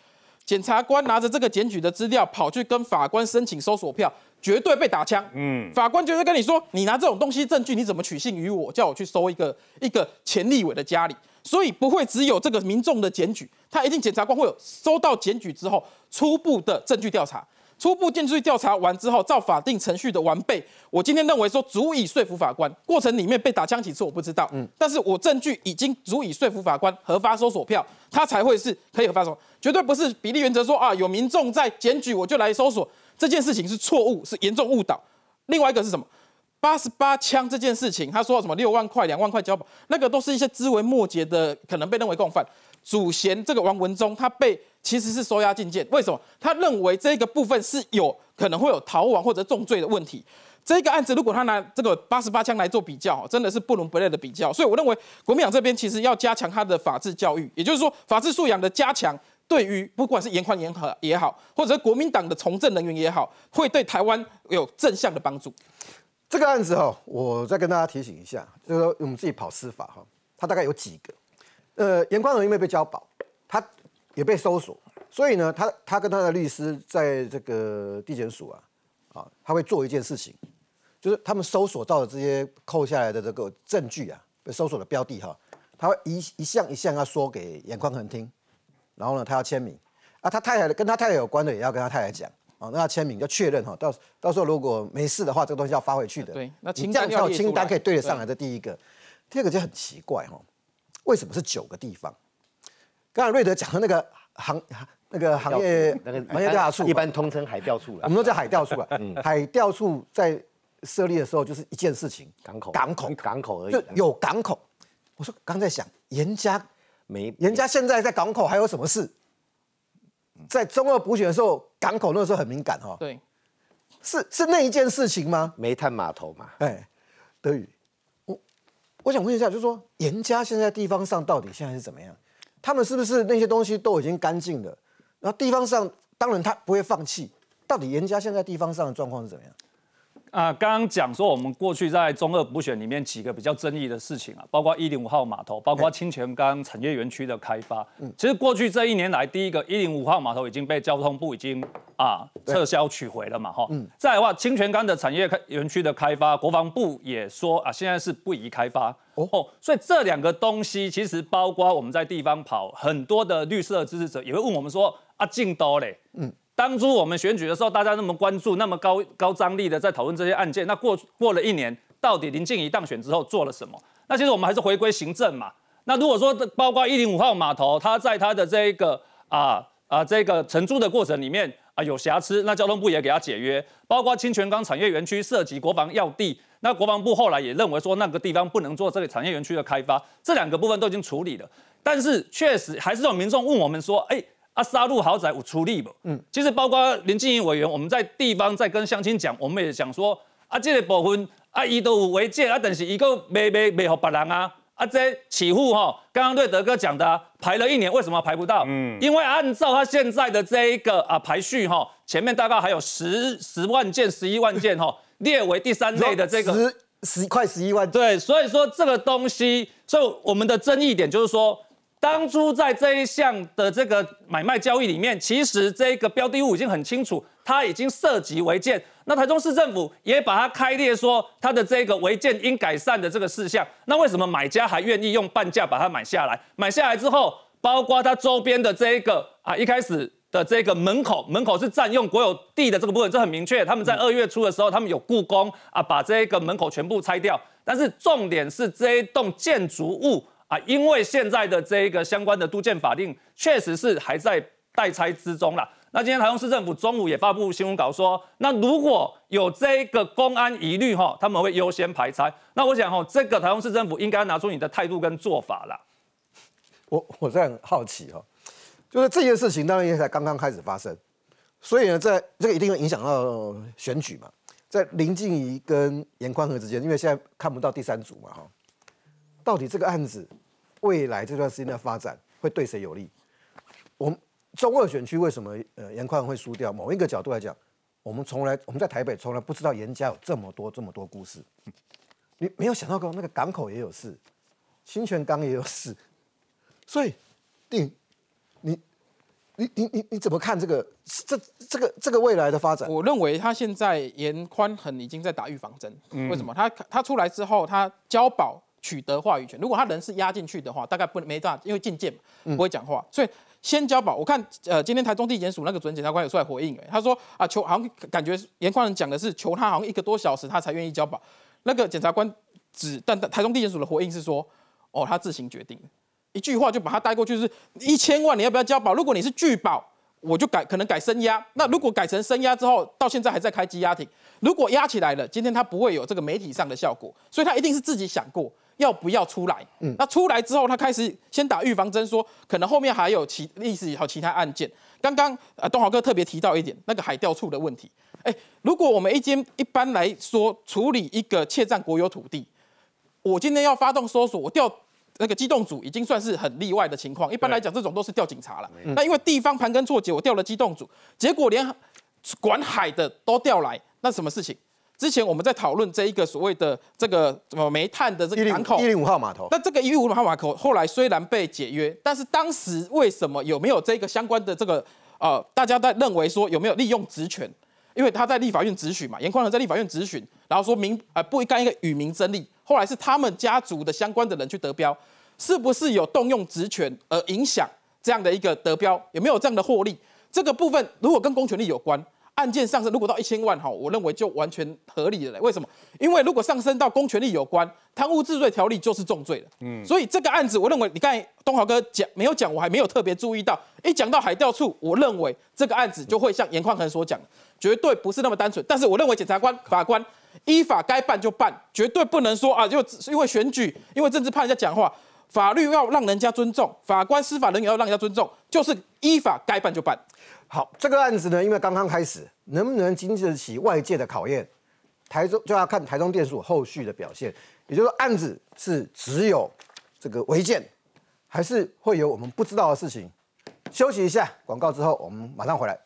Speaker 4: 检察官拿着这个检举的资料跑去跟法官申请搜索票，绝对被打枪。嗯，法官绝对跟你说，你拿这种东西证据，你怎么取信于我，叫我去搜一个一个前立委的家里？所以不会只有这个民众的检举，他一定检察官会有收到检举之后初步的证据调查。初步证据调查完之后，照法定程序的完备，我今天认为说足以说服法官。过程里面被打枪几次我不知道，嗯，但是我证据已经足以说服法官核发搜索票，他才会是可以核发搜，绝对不是比例原则说啊有民众在检举我就来搜索，这件事情是错误，是严重误导。另外一个是什么？八十八枪这件事情，他说什么六万块、两万块交保，那个都是一些枝微末节的，可能被认为共犯。主嫌这个王文忠，他被其实是收押禁见，为什么？他认为这个部分是有可能会有逃亡或者重罪的问题。这个案子如果他拿这个八十八枪来做比较，真的是不伦不类的比较。所以我认为国民党这边其实要加强他的法治教育，也就是说法治素养的加强，对于不管是严宽严和也好，或者是国民党的从政人员也好，会对台湾有正向的帮助。
Speaker 1: 这个案子哈，我再跟大家提醒一下，就是说我们自己跑司法哈，它大概有几个。呃，严宽宏因为被交保，他也被搜索，所以呢，他他跟他的律师在这个地检署啊，啊，他会做一件事情，就是他们搜索到的这些扣下来的这个证据啊，被搜索的标的哈，他会一一项一项要说给严宽恒听，然后呢，他要签名啊，他太太跟他太太有关的也要跟他太太讲啊，那要签名就确认哈，到到时候如果没事的话，这个东西要发回去的。
Speaker 4: 对，那
Speaker 1: 这样才有清单可以对得上来。这第一个，第二个就很奇怪哈。为什么是九个地方？刚才瑞德讲的那个行那个行业
Speaker 2: 那个
Speaker 1: 行业调查处，
Speaker 2: 一般通称海调处了，
Speaker 1: 我们都叫海调处了。海调处在设立的时候就是一件事情，
Speaker 2: 港口
Speaker 1: 港口
Speaker 2: 港口而已，
Speaker 1: 就有港口。我说刚在想，严家
Speaker 2: 没
Speaker 1: 严家现在在港口还有什么事？在中二补选的时候，港口那个时候很敏感哈。
Speaker 4: 对，
Speaker 1: 是是那一件事情吗？
Speaker 2: 煤炭码头嘛。
Speaker 1: 哎，德宇。我想问一下，就是说严家现在地方上到底现在是怎么样？他们是不是那些东西都已经干净了？然后地方上当然他不会放弃。到底严家现在地方上的状况是怎么样？
Speaker 15: 啊，刚刚讲说我们过去在中二补选里面几个比较争议的事情啊，包括一零五号码头，包括清泉岗产业园区的开发。嗯，其实过去这一年来，第一个一零五号码头已经被交通部已经啊撤销取回了嘛，哈。嗯。再的话，清泉岗的产业开园区的开发，国防部也说啊，现在是不宜开发。哦。所以这两个东西，其实包括我们在地方跑，很多的绿色支持者也会问我们说啊，进多嘞？嗯。当初我们选举的时候，大家那么关注，那么高高张力的在讨论这些案件。那过过了一年，到底林静怡当选之后做了什么？那其实我们还是回归行政嘛。那如果说包括一零五号码头，它在它的这一个啊啊这个承租的过程里面啊有瑕疵，那交通部也给他解约。包括清泉岗产业园区涉及国防要地，那国防部后来也认为说那个地方不能做这个产业园区的开发，这两个部分都已经处理了。但是确实还是有民众问我们说，哎。啊，杀戮豪宅有出力不？嗯，其实包括林静怡委员，我们在地方在跟乡亲讲，我们也讲说，啊，这个部分啊，伊都有违建啊，但是伊个卖卖卖给别人啊，啊，这起户哈，刚刚对德哥讲的，排了一年，为什么排不到？嗯，因为按照他现在的这一个啊排序哈，前面大概还有十十万件、十一万件哈，列为第三类的这个
Speaker 1: 十十快十一万，
Speaker 15: 对，所以说这个东西，所以我们的争议点就是说。当初在这一项的这个买卖交易里面，其实这个标的物已经很清楚，它已经涉及违建。那台中市政府也把它开列说，它的这个违建应改善的这个事项。那为什么买家还愿意用半价把它买下来？买下来之后，包括它周边的这一个啊，一开始的这个门口，门口是占用国有地的这个部分，这很明确。他们在二月初的时候，他们有故宫啊，把这一个门口全部拆掉。但是重点是这一栋建筑物。啊，因为现在的这一个相关的都建法令确实是还在待拆之中了。那今天台中市政府中午也发布新闻稿说，那如果有这个公安疑虑哈，他们会优先排拆。那我想哈，这个台中市政府应该拿出你的态度跟做法了。
Speaker 1: 我我在很好奇哈，就是这件事情当然也才刚刚开始发生，所以呢，在这个一定会影响到选举嘛，在林静怡跟严宽和之间，因为现在看不到第三组嘛哈。到底这个案子未来这段时间的发展会对谁有利？我们中二选区为什么呃严宽会输掉？某一个角度来讲，我们从来我们在台北从来不知道严家有这么多这么多故事。你没有想到过那个港口也有事，新泉港也有事，所以定你你你你你怎么看这个这这个这个未来的发展？
Speaker 4: 我认为他现在严宽很已经在打预防针。
Speaker 1: 嗯
Speaker 4: 为什么？他他出来之后，他交保取得话语权。如果他人是压进去的话，大概不没办法，因为进谏不会讲话。所以先交保。我看呃，今天台中地检署那个主任检察官有出来回应，哎，他说啊，求好像感觉严宽仁讲的是求他好像一个多小时他才愿意交保。那个检察官只，但台中地检署的回应是说，哦，他自行决定。一句话就把他带过去，是一千万，你要不要交保？如果你是拒保，我就改可能改升压。那如果改成升压之后，到现在还在开羁押庭，如果压起来了，今天他不会有这个媒体上的效果，所以他一定是自己想过要不要出来。嗯，那出来之后，他开始先打预防针，说可能后面还有其历史还有其他案件。刚刚呃东豪哥特别提到一点，那个海调处的问题。哎，如果我们一间一般来说处理一个窃占国有土地，我今天要发动搜索，我调那个机动组已经算是很例外的情况。一般来讲，这种都是调警察了。那因为地方盘根错节，我调了机动组，结果连管海的都调来，那什么事情？之前我们在讨论这一个所谓的这个什么煤炭的这个港口
Speaker 1: 一零五号码头，
Speaker 4: 那这个一零五号码头后来虽然被解约，但是当时为什么有没有这个相关的这个呃，大家在认为说有没有利用职权？因为他在立法院质询嘛，严宽恒在立法院质询，然后说明呃不应该一个与民争利，后来是他们家族的相关的人去得标，是不是有动用职权而影响这样的一个得标？有没有这样的获利？这个部分如果跟公权力有关，案件上升如果到一千万哈，我认为就完全合理了嘞。为什么？因为如果上升到公权力有关，贪污治罪条例就是重罪了。嗯，所以这个案子，我认为你刚才东豪哥讲没有讲，我还没有特别注意到。一讲到海调处，我认为这个案子就会像严宽恒所讲，绝对不是那么单纯。但是我认为检察官、法官依法该办就办，绝对不能说啊，就只是因为选举，因为政治怕人家讲话。法律要让人家尊重，法官、司法人员要让人家尊重，就是依法该办就办。
Speaker 1: 好，这个案子呢，因为刚刚开始，能不能经得起外界的考验？台中就要看台中电署后续的表现。也就是说，案子是只有这个违建，还是会有我们不知道的事情？休息一下，广告之后我们马上回来。